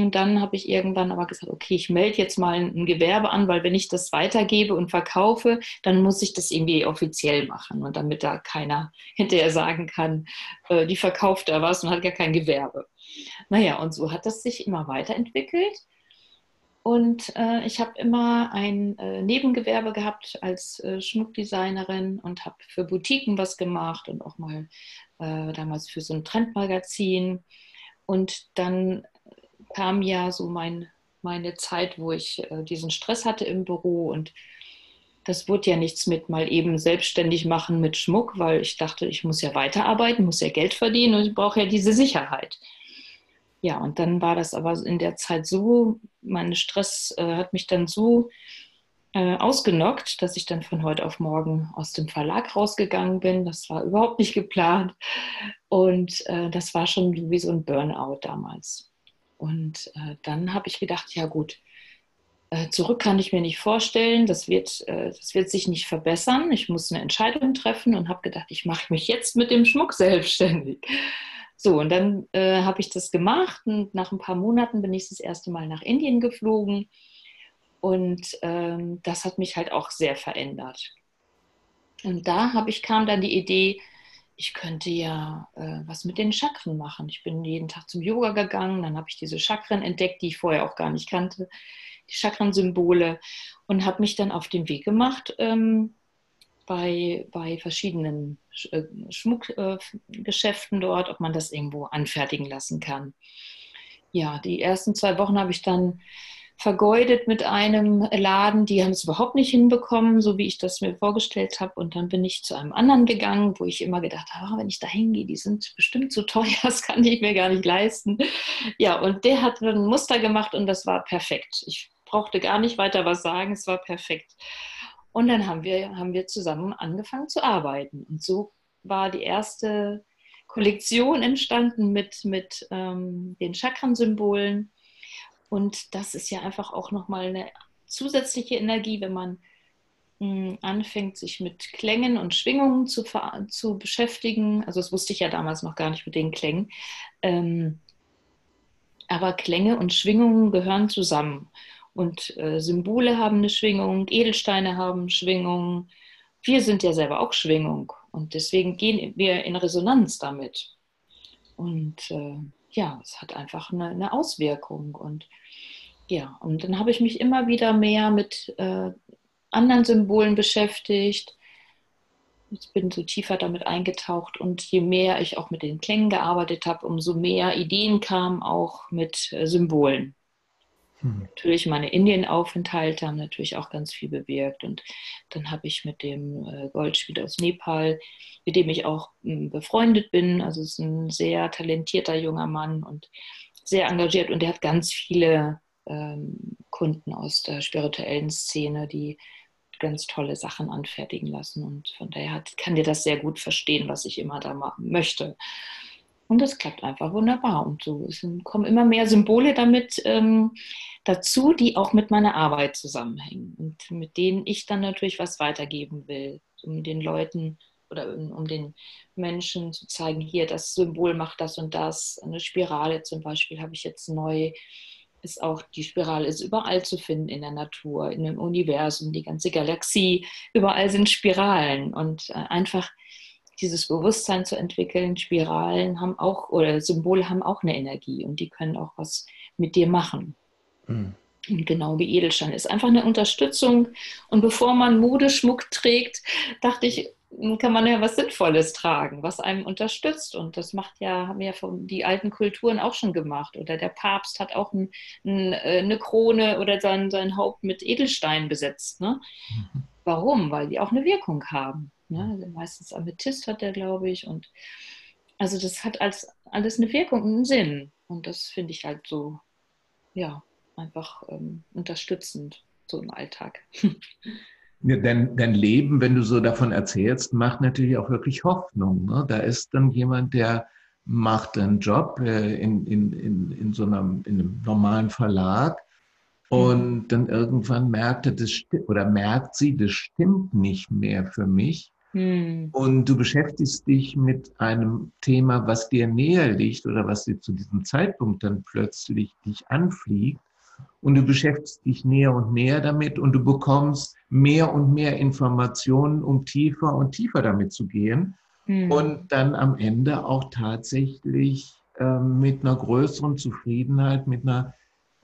und dann habe ich irgendwann aber gesagt, okay, ich melde jetzt mal ein Gewerbe an, weil wenn ich das weitergebe und verkaufe, dann muss ich das irgendwie offiziell machen und damit da keiner hinterher sagen kann, äh, die verkauft da was und hat gar kein Gewerbe. Naja, und so hat das sich immer weiterentwickelt. Und äh, ich habe immer ein äh, Nebengewerbe gehabt als äh, Schmuckdesignerin und habe für Boutiquen was gemacht und auch mal äh, damals für so ein Trendmagazin. Und dann kam ja so mein, meine Zeit, wo ich äh, diesen Stress hatte im Büro und das wurde ja nichts mit mal eben selbstständig machen mit Schmuck, weil ich dachte, ich muss ja weiterarbeiten, muss ja Geld verdienen und ich brauche ja diese Sicherheit. Ja, und dann war das aber in der Zeit so, mein Stress äh, hat mich dann so äh, ausgenockt, dass ich dann von heute auf morgen aus dem Verlag rausgegangen bin. Das war überhaupt nicht geplant. Und äh, das war schon wie so ein Burnout damals. Und äh, dann habe ich gedacht, ja gut, äh, zurück kann ich mir nicht vorstellen, das wird, äh, das wird sich nicht verbessern. Ich muss eine Entscheidung treffen und habe gedacht, ich mache mich jetzt mit dem Schmuck selbstständig. So, und dann äh, habe ich das gemacht und nach ein paar Monaten bin ich das erste Mal nach Indien geflogen. Und ähm, das hat mich halt auch sehr verändert. Und da ich, kam dann die Idee, ich könnte ja äh, was mit den Chakren machen. Ich bin jeden Tag zum Yoga gegangen, dann habe ich diese Chakren entdeckt, die ich vorher auch gar nicht kannte, die Chakrensymbole und habe mich dann auf den Weg gemacht ähm, bei, bei verschiedenen äh, Schmuckgeschäften äh, dort, ob man das irgendwo anfertigen lassen kann. Ja, die ersten zwei Wochen habe ich dann vergeudet mit einem Laden. Die haben es überhaupt nicht hinbekommen, so wie ich das mir vorgestellt habe. Und dann bin ich zu einem anderen gegangen, wo ich immer gedacht habe, oh, wenn ich da hingehe, die sind bestimmt zu teuer, das kann ich mir gar nicht leisten. Ja, und der hat ein Muster gemacht und das war perfekt. Ich brauchte gar nicht weiter was sagen, es war perfekt. Und dann haben wir, haben wir zusammen angefangen zu arbeiten. Und so war die erste Kollektion entstanden mit, mit ähm, den Chakrensymbolen und das ist ja einfach auch nochmal eine zusätzliche Energie, wenn man hm, anfängt, sich mit Klängen und Schwingungen zu, zu beschäftigen. Also das wusste ich ja damals noch gar nicht mit den Klängen. Ähm, aber Klänge und Schwingungen gehören zusammen. Und äh, Symbole haben eine Schwingung, Edelsteine haben Schwingungen. Wir sind ja selber auch Schwingung. Und deswegen gehen wir in Resonanz damit. Und äh, ja, es hat einfach eine, eine, Auswirkung. Und ja, und dann habe ich mich immer wieder mehr mit äh, anderen Symbolen beschäftigt. Ich bin so tiefer damit eingetaucht und je mehr ich auch mit den Klängen gearbeitet habe, umso mehr Ideen kamen auch mit äh, Symbolen. Mhm. Natürlich meine Indienaufenthalte haben natürlich auch ganz viel bewirkt. Und dann habe ich mit dem äh, Goldschmied aus Nepal, mit dem ich auch hm, befreundet bin, also ist ein sehr talentierter junger Mann und sehr engagiert und der hat ganz viele ähm, Kunden aus der spirituellen Szene, die ganz tolle Sachen anfertigen lassen. Und von daher hat, kann dir das sehr gut verstehen, was ich immer da machen möchte. Und das klappt einfach wunderbar. Und so es kommen immer mehr Symbole damit ähm, dazu, die auch mit meiner Arbeit zusammenhängen und mit denen ich dann natürlich was weitergeben will, um den Leuten oder um den Menschen zu zeigen, hier, das Symbol macht das und das. Eine Spirale zum Beispiel habe ich jetzt neu. Ist auch die Spirale ist überall zu finden in der Natur, in dem Universum, die ganze Galaxie. Überall sind Spiralen und äh, einfach dieses Bewusstsein zu entwickeln, Spiralen haben auch oder Symbole haben auch eine Energie und die können auch was mit dir machen. Mhm. Und genau wie Edelstein ist einfach eine Unterstützung. Und bevor man Modeschmuck trägt, dachte ich, kann man ja was Sinnvolles tragen, was einem unterstützt. Und das macht ja, haben ja die alten Kulturen auch schon gemacht. Oder der Papst hat auch ein, ein, äh, eine Krone oder sein, sein Haupt mit Edelstein besetzt. Ne? Mhm. Warum? Weil die auch eine Wirkung haben. Ne? Also meistens Amethyst hat der, glaube ich. Und also das hat als, alles eine Wirkung und einen Sinn. Und das finde ich halt so, ja, einfach ähm, unterstützend, so im Alltag. Ja, dein, dein Leben, wenn du so davon erzählst, macht natürlich auch wirklich Hoffnung. Ne? Da ist dann jemand, der macht einen Job äh, in, in, in, in so einem, in einem normalen Verlag und mhm. dann irgendwann merkt er, das oder merkt sie, das stimmt nicht mehr für mich. Hm. Und du beschäftigst dich mit einem Thema, was dir näher liegt oder was dir zu diesem Zeitpunkt dann plötzlich dich anfliegt. Und du beschäftigst dich näher und näher damit und du bekommst mehr und mehr Informationen, um tiefer und tiefer damit zu gehen. Hm. Und dann am Ende auch tatsächlich äh, mit einer größeren Zufriedenheit, mit einer,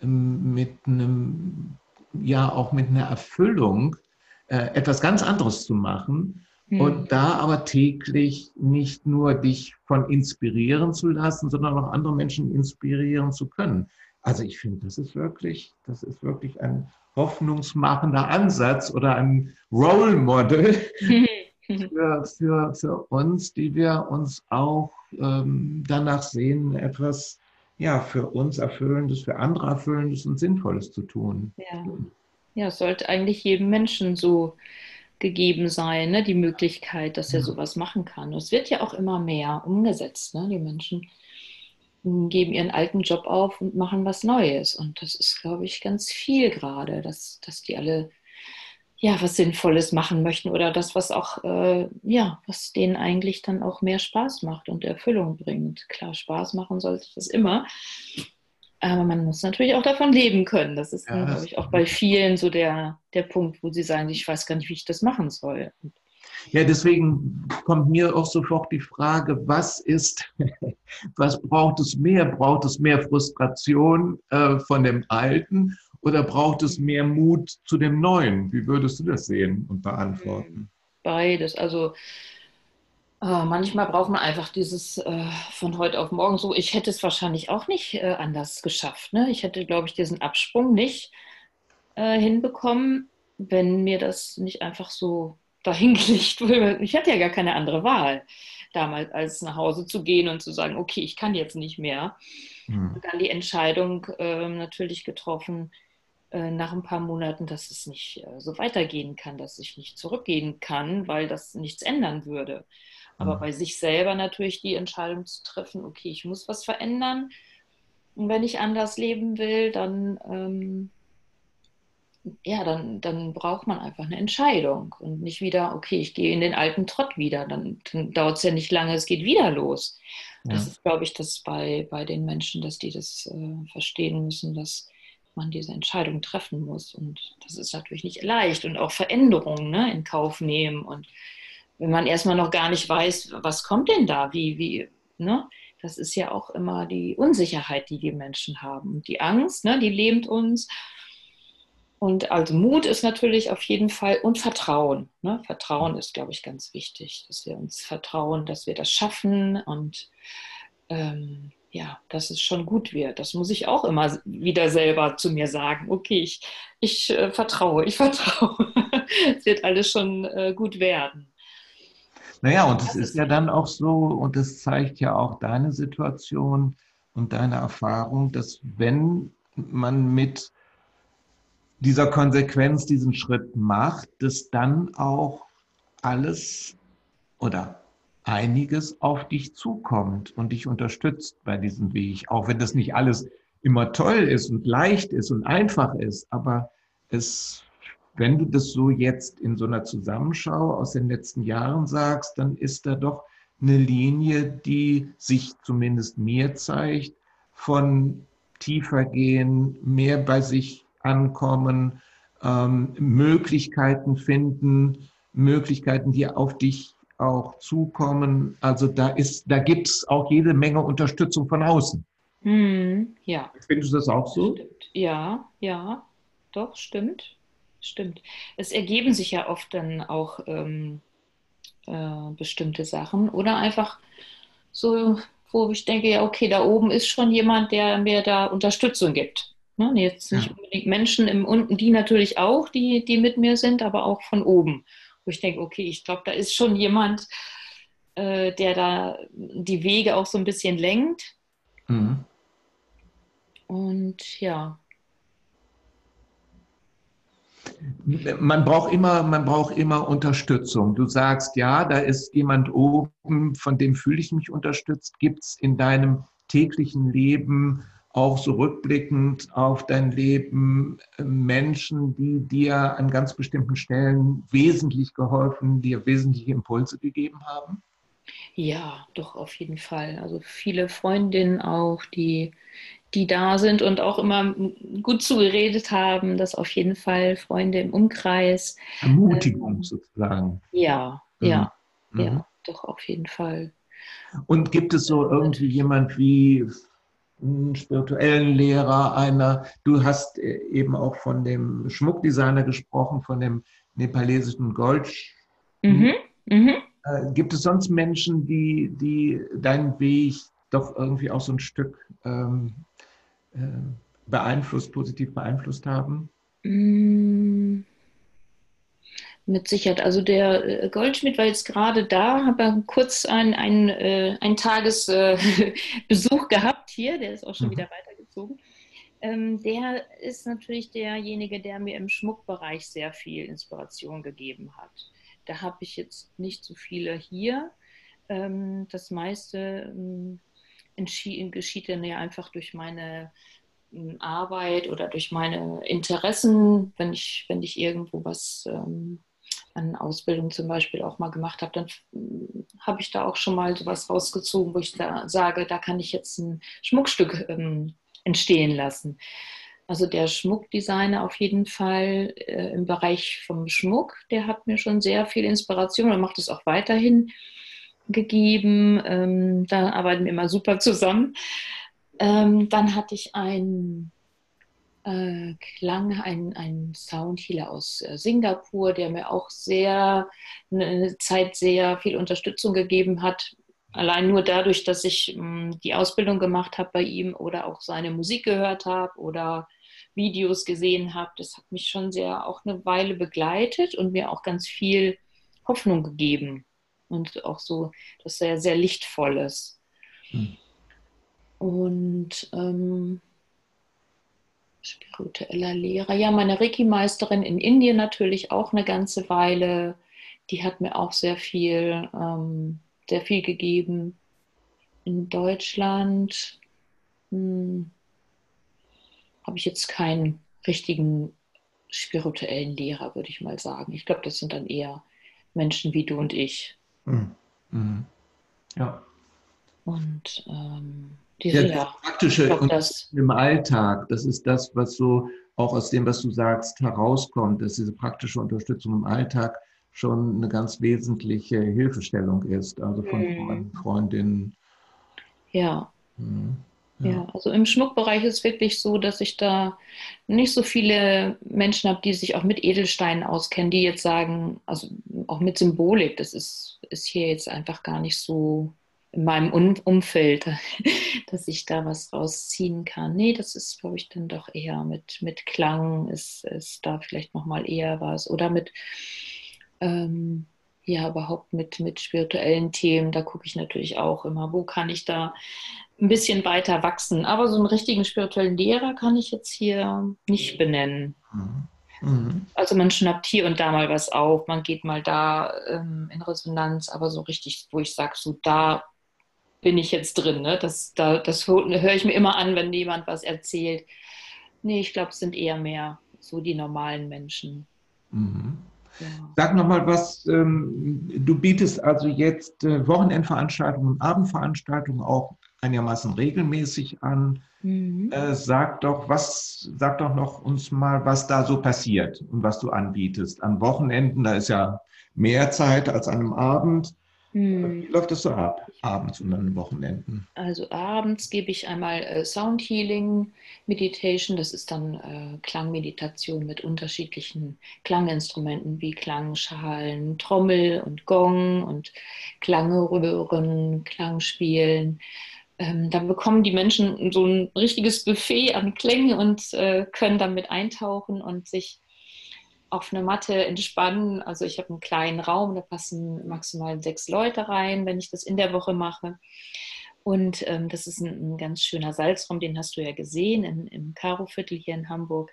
mit einem, ja, auch mit einer Erfüllung, äh, etwas ganz anderes zu machen und hm. da aber täglich nicht nur dich von inspirieren zu lassen, sondern auch andere Menschen inspirieren zu können. Also ich finde, das ist wirklich, das ist wirklich ein hoffnungsmachender Ansatz oder ein Role Model für, für, für uns, die wir uns auch ähm, danach sehen, etwas ja, für uns Erfüllendes, für andere Erfüllendes und Sinnvolles zu tun. Ja, ja es sollte eigentlich jedem Menschen so gegeben sein, ne? die Möglichkeit, dass er sowas machen kann. Es wird ja auch immer mehr umgesetzt. Ne? Die Menschen geben ihren alten Job auf und machen was Neues. Und das ist, glaube ich, ganz viel gerade, dass, dass die alle ja was Sinnvolles machen möchten oder das, was auch, äh, ja, was denen eigentlich dann auch mehr Spaß macht und Erfüllung bringt. Klar, Spaß machen sollte das immer. Aber man muss natürlich auch davon leben können. Das ist, ja, glaube ich, auch bei vielen so der, der Punkt, wo sie sagen, ich weiß gar nicht, wie ich das machen soll. Ja, deswegen kommt mir auch sofort die Frage, was ist, was braucht es mehr? Braucht es mehr Frustration äh, von dem Alten oder braucht es mehr Mut zu dem Neuen? Wie würdest du das sehen und beantworten? Beides. Also äh, manchmal braucht man einfach dieses äh, von heute auf morgen so. Ich hätte es wahrscheinlich auch nicht äh, anders geschafft. Ne? Ich hätte, glaube ich, diesen Absprung nicht äh, hinbekommen, wenn mir das nicht einfach so dahingelegt wurde. Ich hatte ja gar keine andere Wahl damals, als nach Hause zu gehen und zu sagen, okay, ich kann jetzt nicht mehr. Mhm. Und dann die Entscheidung ähm, natürlich getroffen, nach ein paar Monaten, dass es nicht äh, so weitergehen kann, dass ich nicht zurückgehen kann, weil das nichts ändern würde. Aber mhm. bei sich selber natürlich die Entscheidung zu treffen, okay, ich muss was verändern. Und wenn ich anders leben will, dann, ähm, ja, dann, dann braucht man einfach eine Entscheidung und nicht wieder, okay, ich gehe in den alten Trott wieder. Dann, dann dauert es ja nicht lange, es geht wieder los. Ja. Das ist, glaube ich, das bei, bei den Menschen, dass die das äh, verstehen müssen, dass man diese Entscheidung treffen muss. Und das ist natürlich nicht leicht und auch Veränderungen ne, in Kauf nehmen und wenn man erstmal noch gar nicht weiß, was kommt denn da, wie, wie, ne? Das ist ja auch immer die Unsicherheit, die die Menschen haben. Die Angst, ne, die lähmt uns. Und also Mut ist natürlich auf jeden Fall und Vertrauen. Ne? Vertrauen ist, glaube ich, ganz wichtig, dass wir uns vertrauen, dass wir das schaffen und ähm, ja, dass es schon gut wird. Das muss ich auch immer wieder selber zu mir sagen. Okay, ich, ich äh, vertraue, ich vertraue. es wird alles schon äh, gut werden. Naja, und es ist ja dann auch so, und das zeigt ja auch deine Situation und deine Erfahrung, dass wenn man mit dieser Konsequenz diesen Schritt macht, dass dann auch alles oder einiges auf dich zukommt und dich unterstützt bei diesem Weg. Auch wenn das nicht alles immer toll ist und leicht ist und einfach ist, aber es, wenn du das so jetzt in so einer Zusammenschau aus den letzten Jahren sagst, dann ist da doch eine Linie, die sich zumindest mir zeigt, von tiefer gehen, mehr bei sich ankommen, ähm, Möglichkeiten finden, Möglichkeiten, die auf dich auch zukommen. Also da ist, da gibt es auch jede Menge Unterstützung von außen. Hm, ja. Findest du das auch so? Stimmt. Ja, ja, doch, stimmt. Stimmt. Es ergeben sich ja oft dann auch ähm, äh, bestimmte Sachen oder einfach so, wo ich denke, ja, okay, da oben ist schon jemand, der mir da Unterstützung gibt. Ne? Jetzt nicht ja. unbedingt Menschen im unten, die natürlich auch, die, die mit mir sind, aber auch von oben wo ich denke, okay, ich glaube, da ist schon jemand, äh, der da die Wege auch so ein bisschen lenkt. Mhm. Und ja. Man braucht immer, man braucht immer Unterstützung. Du sagst, ja, da ist jemand oben, von dem fühle ich mich unterstützt. Gibt es in deinem täglichen Leben auch so rückblickend auf dein Leben äh, Menschen, die dir an ganz bestimmten Stellen wesentlich geholfen, dir wesentliche Impulse gegeben haben? Ja, doch, auf jeden Fall. Also viele Freundinnen auch, die, die da sind und auch immer gut zugeredet haben, dass auf jeden Fall Freunde im Umkreis. Ermutigung ähm, sozusagen. Ja, mhm. ja, mhm. ja, doch, auf jeden Fall. Und gibt es so irgendwie jemand wie einen spirituellen Lehrer, einer, du hast äh, eben auch von dem Schmuckdesigner gesprochen, von dem nepalesischen Gold. Mhm. Mhm. Äh, gibt es sonst Menschen, die, die deinen Weg doch irgendwie auch so ein Stück ähm, äh, beeinflusst, positiv beeinflusst haben? Mhm. Mit Sicherheit. Also der äh, Goldschmidt war jetzt gerade da, habe kurz einen, einen, äh, einen Tagesbesuch gehabt hier, der ist auch schon mhm. wieder weitergezogen. Ähm, der ist natürlich derjenige, der mir im Schmuckbereich sehr viel Inspiration gegeben hat. Da habe ich jetzt nicht so viele hier. Ähm, das meiste ähm, geschieht dann ja einfach durch meine ähm, Arbeit oder durch meine Interessen, wenn ich, wenn ich irgendwo was ähm, an Ausbildung zum Beispiel auch mal gemacht habe, dann hm, habe ich da auch schon mal sowas rausgezogen, wo ich da sage, da kann ich jetzt ein Schmuckstück ähm, entstehen lassen. Also der Schmuckdesigner auf jeden Fall äh, im Bereich vom Schmuck, der hat mir schon sehr viel Inspiration und macht es auch weiterhin gegeben. Ähm, da arbeiten wir immer super zusammen. Ähm, dann hatte ich einen äh, Klang, ein, ein Soundhealer aus äh, Singapur, der mir auch sehr, eine Zeit sehr viel Unterstützung gegeben hat. Allein nur dadurch, dass ich mh, hm, die Ausbildung gemacht habe bei ihm oder auch seine Musik gehört habe oder Videos gesehen habe. Das hat mich schon sehr auch eine Weile begleitet und mir auch ganz viel Hoffnung gegeben. Und auch so, dass er sehr lichtvoll ist. Hm. Und ähm, spiritueller Lehrer. Ja, meine Reiki-Meisterin in Indien natürlich auch eine ganze Weile. Die hat mir auch sehr viel, ähm, sehr viel gegeben. In Deutschland hm, habe ich jetzt keinen richtigen spirituellen Lehrer, würde ich mal sagen. Ich glaube, das sind dann eher Menschen wie du und ich. Mhm. Mhm. Ja. Und ähm, diese, ja, das Praktische glaub, das im Alltag, das ist das, was so auch aus dem, was du sagst, herauskommt, dass diese praktische Unterstützung im Alltag schon eine ganz wesentliche Hilfestellung ist, also von mhm. Freundinnen. Ja. Mhm. Ja. ja. also im Schmuckbereich ist es wirklich so, dass ich da nicht so viele Menschen habe, die sich auch mit Edelsteinen auskennen, die jetzt sagen, also auch mit Symbolik, das ist, ist hier jetzt einfach gar nicht so in meinem Umfeld, dass ich da was rausziehen kann. Nee, das ist, glaube ich, dann doch eher mit, mit Klang ist, ist da vielleicht nochmal eher was. Oder mit, ähm, ja, überhaupt mit, mit spirituellen Themen, da gucke ich natürlich auch immer, wo kann ich da ein bisschen weiter wachsen. Aber so einen richtigen spirituellen Lehrer kann ich jetzt hier nicht benennen. Mhm. Mhm. Also man schnappt hier und da mal was auf, man geht mal da ähm, in Resonanz, aber so richtig, wo ich sage, so da bin ich jetzt drin. Ne? Das, da, das höre ich mir immer an, wenn jemand was erzählt. Nee, ich glaube, es sind eher mehr so die normalen Menschen. Mhm. Ja. Sag nochmal was, ähm, du bietest also jetzt äh, Wochenendveranstaltungen und Abendveranstaltungen auch einigermaßen regelmäßig an. Mhm. Äh, sag doch, was, sag doch noch uns mal, was da so passiert und was du anbietest. An Wochenenden, da ist ja mehr Zeit als an einem Abend. Hm. Wie läuft das so ab, abends und an den Wochenenden? Also abends gebe ich einmal äh, Sound Healing Meditation. Das ist dann äh, Klangmeditation mit unterschiedlichen Klanginstrumenten wie Klangschalen, Trommel und Gong und Klangröhren, Klangspielen. Ähm, da bekommen die Menschen so ein richtiges Buffet an Klängen und äh, können damit eintauchen und sich auf eine Matte entspannen. Also ich habe einen kleinen Raum, da passen maximal sechs Leute rein, wenn ich das in der Woche mache. Und ähm, das ist ein, ein, ganz schöner Salzraum, den hast du ja gesehen in, im Karo-Viertel hier in Hamburg.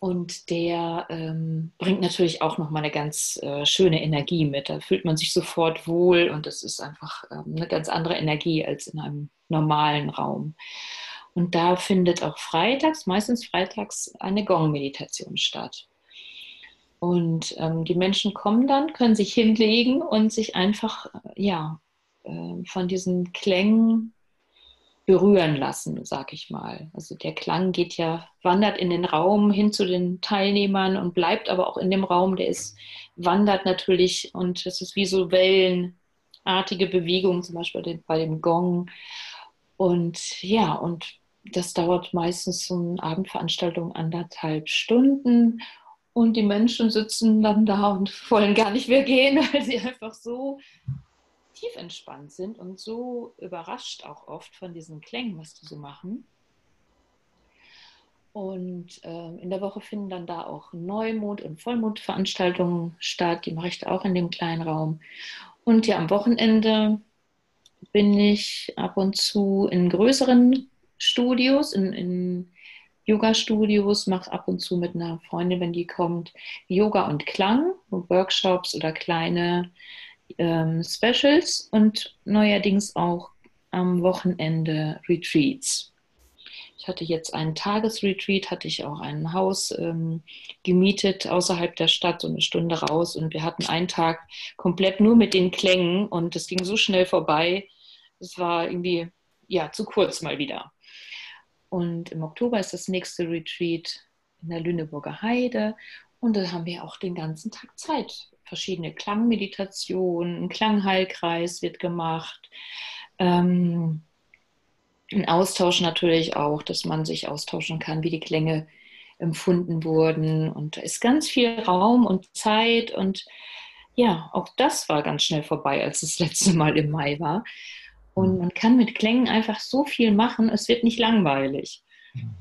Und der ähm, bringt natürlich auch nochmal eine ganz äh, schöne Energie mit. Da fühlt man sich sofort wohl und das ist einfach ähm, eine ganz andere Energie als in einem normalen Raum. Und da findet auch freitags, meistens freitags, eine Gong-Meditation statt. Und ähm, die Menschen kommen dann, können sich hinlegen und sich einfach äh, ja, äh, von diesen Klängen berühren lassen, sag ich mal. Also der Klang geht ja, wandert in den Raum hin zu den Teilnehmern und bleibt aber auch in dem Raum, der ist, wandert natürlich und es ist wie so wellenartige Bewegungen, zum Beispiel bei dem Gong. Und ja, und das dauert meistens so eine Abendveranstaltung anderthalb Stunden und die Menschen sitzen dann da und wollen gar nicht mehr gehen, weil sie einfach so tief entspannt sind und so überrascht auch oft von diesen Klängen, was die so machen. Und äh, in der Woche finden dann da auch Neumond- und Vollmondveranstaltungen statt. Die mache ich da auch in dem kleinen Raum. Und ja, am Wochenende bin ich ab und zu in größeren Studios, in, in Yoga-Studios, mache ab und zu mit einer Freundin, wenn die kommt, Yoga und Klang, Workshops oder kleine ähm, Specials und neuerdings auch am Wochenende Retreats. Ich hatte jetzt einen Tagesretreat, hatte ich auch ein Haus ähm, gemietet außerhalb der Stadt, so eine Stunde raus und wir hatten einen Tag komplett nur mit den Klängen und es ging so schnell vorbei. Es war irgendwie ja zu kurz mal wieder. Und im Oktober ist das nächste Retreat in der Lüneburger Heide. Und da haben wir auch den ganzen Tag Zeit. Verschiedene Klangmeditationen, ein Klangheilkreis wird gemacht. Ähm, ein Austausch natürlich auch, dass man sich austauschen kann, wie die Klänge empfunden wurden. Und da ist ganz viel Raum und Zeit. Und ja, auch das war ganz schnell vorbei, als das letzte Mal im Mai war. Und man kann mit Klängen einfach so viel machen, es wird nicht langweilig. Mhm.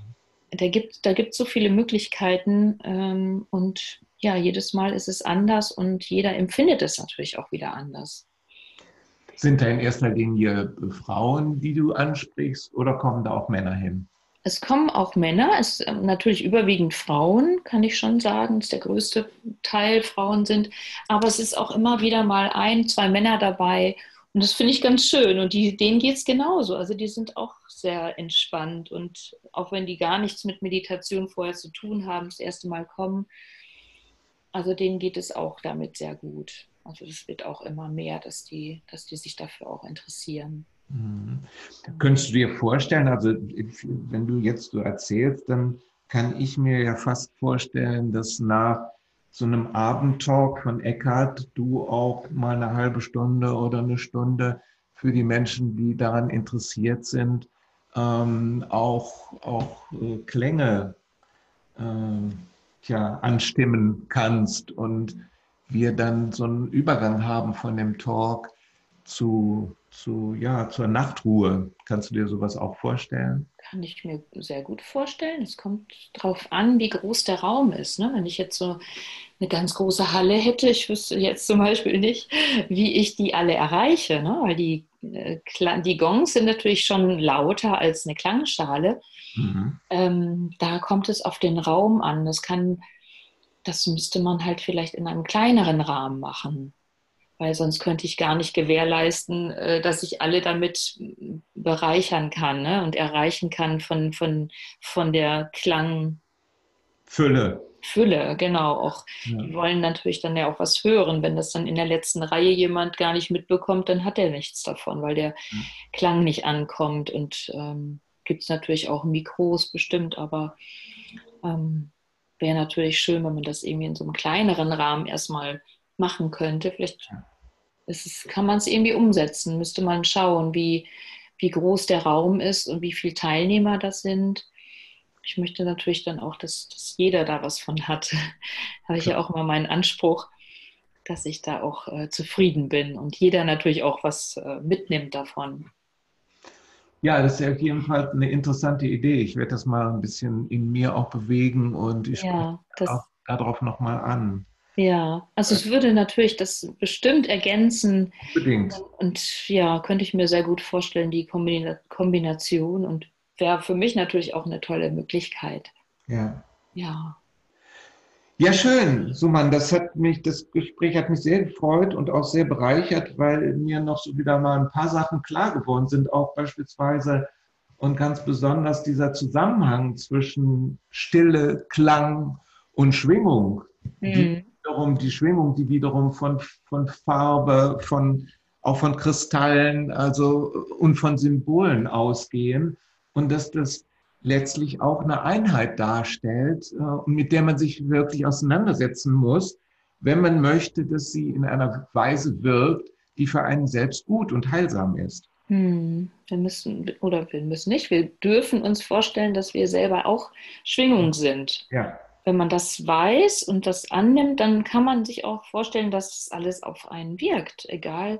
Da gibt da gibt so viele Möglichkeiten ähm, und ja, jedes Mal ist es anders und jeder empfindet es natürlich auch wieder anders. Sind da in erster Linie Frauen, die du ansprichst, oder kommen da auch Männer hin? Es kommen auch Männer, es äh, natürlich überwiegend Frauen, kann ich schon sagen, dass der größte Teil Frauen sind. Aber es ist auch immer wieder mal ein, zwei Männer dabei und das finde ich ganz schön. Und die, denen geht es genauso. Also die sind auch sehr entspannt. Und auch wenn die gar nichts mit Meditation vorher zu tun haben, das erste Mal kommen, also denen geht es auch damit sehr gut. Also es wird auch immer mehr, dass die, dass die sich dafür auch interessieren. Mhm. Könntest du dir vorstellen, also wenn du jetzt so erzählst, dann kann ich mir ja fast vorstellen, dass nach so einem Abendtalk von Eckhart du auch mal eine halbe Stunde oder eine Stunde für die Menschen, die daran interessiert sind, ähm, auch, auch äh, Klänge äh, tja, anstimmen kannst und wir dann so einen Übergang haben von dem Talk zu, zu, ja, zur Nachtruhe. Kannst du dir sowas auch vorstellen? Kann ich mir sehr gut vorstellen. Es kommt darauf an, wie groß der Raum ist. Ne? Wenn ich jetzt so eine ganz große Halle hätte, ich wüsste jetzt zum Beispiel nicht, wie ich die alle erreiche, ne? weil die, äh, die Gongs sind natürlich schon lauter als eine Klangschale. Mhm. Ähm, da kommt es auf den Raum an. Das kann, das müsste man halt vielleicht in einem kleineren Rahmen machen weil sonst könnte ich gar nicht gewährleisten, äh, dass ich alle damit bereichern kann ne? und erreichen kann von, von, von der Klangfülle. Fülle, genau. Auch ja. die wollen natürlich dann ja auch was hören. Wenn das dann in der letzten Reihe jemand gar nicht mitbekommt, dann hat er nichts davon, weil der ja. Klang nicht ankommt. Und ähm, gibt es natürlich auch Mikros bestimmt, aber ähm, wäre natürlich schön, wenn man das irgendwie in so einem kleineren Rahmen erstmal machen könnte. Vielleicht ist, kann man es irgendwie umsetzen, müsste man schauen, wie, wie groß der Raum ist und wie viele Teilnehmer das sind. Ich möchte natürlich dann auch, dass, dass jeder da was von hat. habe ich ja auch immer meinen Anspruch, dass ich da auch äh, zufrieden bin und jeder natürlich auch was äh, mitnimmt davon. Ja, das ist auf jeden Fall eine interessante Idee. Ich werde das mal ein bisschen in mir auch bewegen und ich ja, spreche auch darauf nochmal an. Ja, also es würde natürlich das bestimmt ergänzen. Unbedingt. Und ja, könnte ich mir sehr gut vorstellen, die Kombination und wäre für mich natürlich auch eine tolle Möglichkeit. Ja. Ja. Ja, schön, Suman. Das hat mich, das Gespräch hat mich sehr gefreut und auch sehr bereichert, weil mir noch so wieder mal ein paar Sachen klar geworden sind, auch beispielsweise und ganz besonders dieser Zusammenhang zwischen Stille, Klang und Schwingung, mhm. die wiederum die Schwingung, die wiederum von, von Farbe, von, auch von Kristallen also, und von Symbolen ausgehen und dass das letztlich auch eine Einheit darstellt äh, mit der man sich wirklich auseinandersetzen muss, wenn man möchte, dass sie in einer Weise wirkt, die für einen selbst gut und heilsam ist. Hm, wir müssen, oder wir müssen nicht, wir dürfen uns vorstellen, dass wir selber auch Schwingung sind. Ja wenn man das weiß und das annimmt, dann kann man sich auch vorstellen, dass alles auf einen wirkt, egal.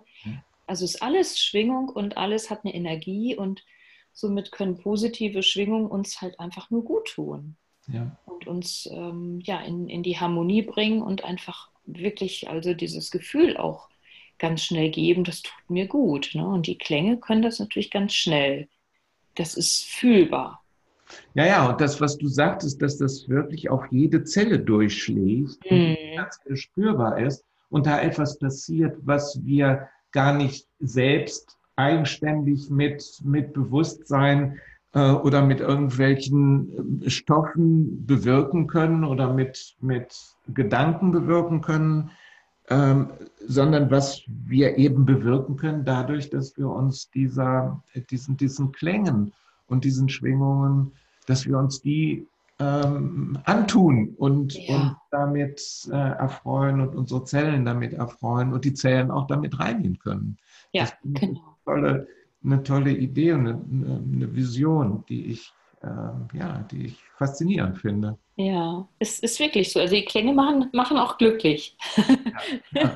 Also ist alles Schwingung und alles hat eine Energie und somit können positive Schwingungen uns halt einfach nur gut tun. Ja. Und uns ähm, ja, in, in die Harmonie bringen und einfach wirklich also dieses Gefühl auch ganz schnell geben, das tut mir gut. Ne? Und die Klänge können das natürlich ganz schnell. Das ist fühlbar. Ja, ja, und das, was du sagtest, dass das wirklich auf jede Zelle durchschlägt mhm. und ganz spürbar ist und da etwas passiert, was wir gar nicht selbst eigenständig mit, mit Bewusstsein äh, oder mit irgendwelchen äh, Stoffen bewirken können oder mit, mit Gedanken bewirken können, ähm, sondern was wir eben bewirken können dadurch, dass wir uns dieser, diesen, diesen Klängen und diesen Schwingungen, dass wir uns die ähm, antun und, ja. und damit äh, erfreuen und unsere Zellen damit erfreuen und die Zellen auch damit reinigen können. Ja, genau. Eine tolle, eine tolle Idee und eine, eine Vision, die ich, äh, ja, die ich faszinierend finde. Ja, es ist wirklich so. Also die Klänge machen, machen auch glücklich. Ja, ja.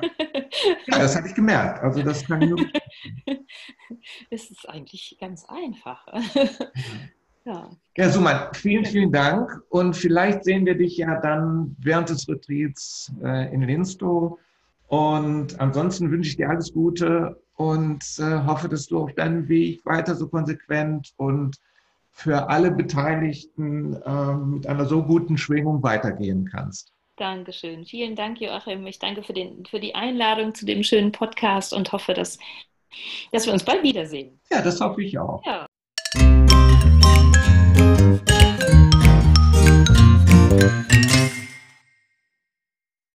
ja das habe ich gemerkt. Also das kann ich nur. es ist eigentlich ganz einfach. Ja. ja, Suman, vielen, vielen Dank. Und vielleicht sehen wir dich ja dann während des Retreats äh, in Linstow. Und ansonsten wünsche ich dir alles Gute und äh, hoffe, dass du auf deinem Weg weiter so konsequent und für alle Beteiligten äh, mit einer so guten Schwingung weitergehen kannst. Dankeschön. Vielen Dank, Joachim. Ich danke für, den, für die Einladung zu dem schönen Podcast und hoffe, dass, dass wir uns bald wiedersehen. Ja, das hoffe ich auch. Ja.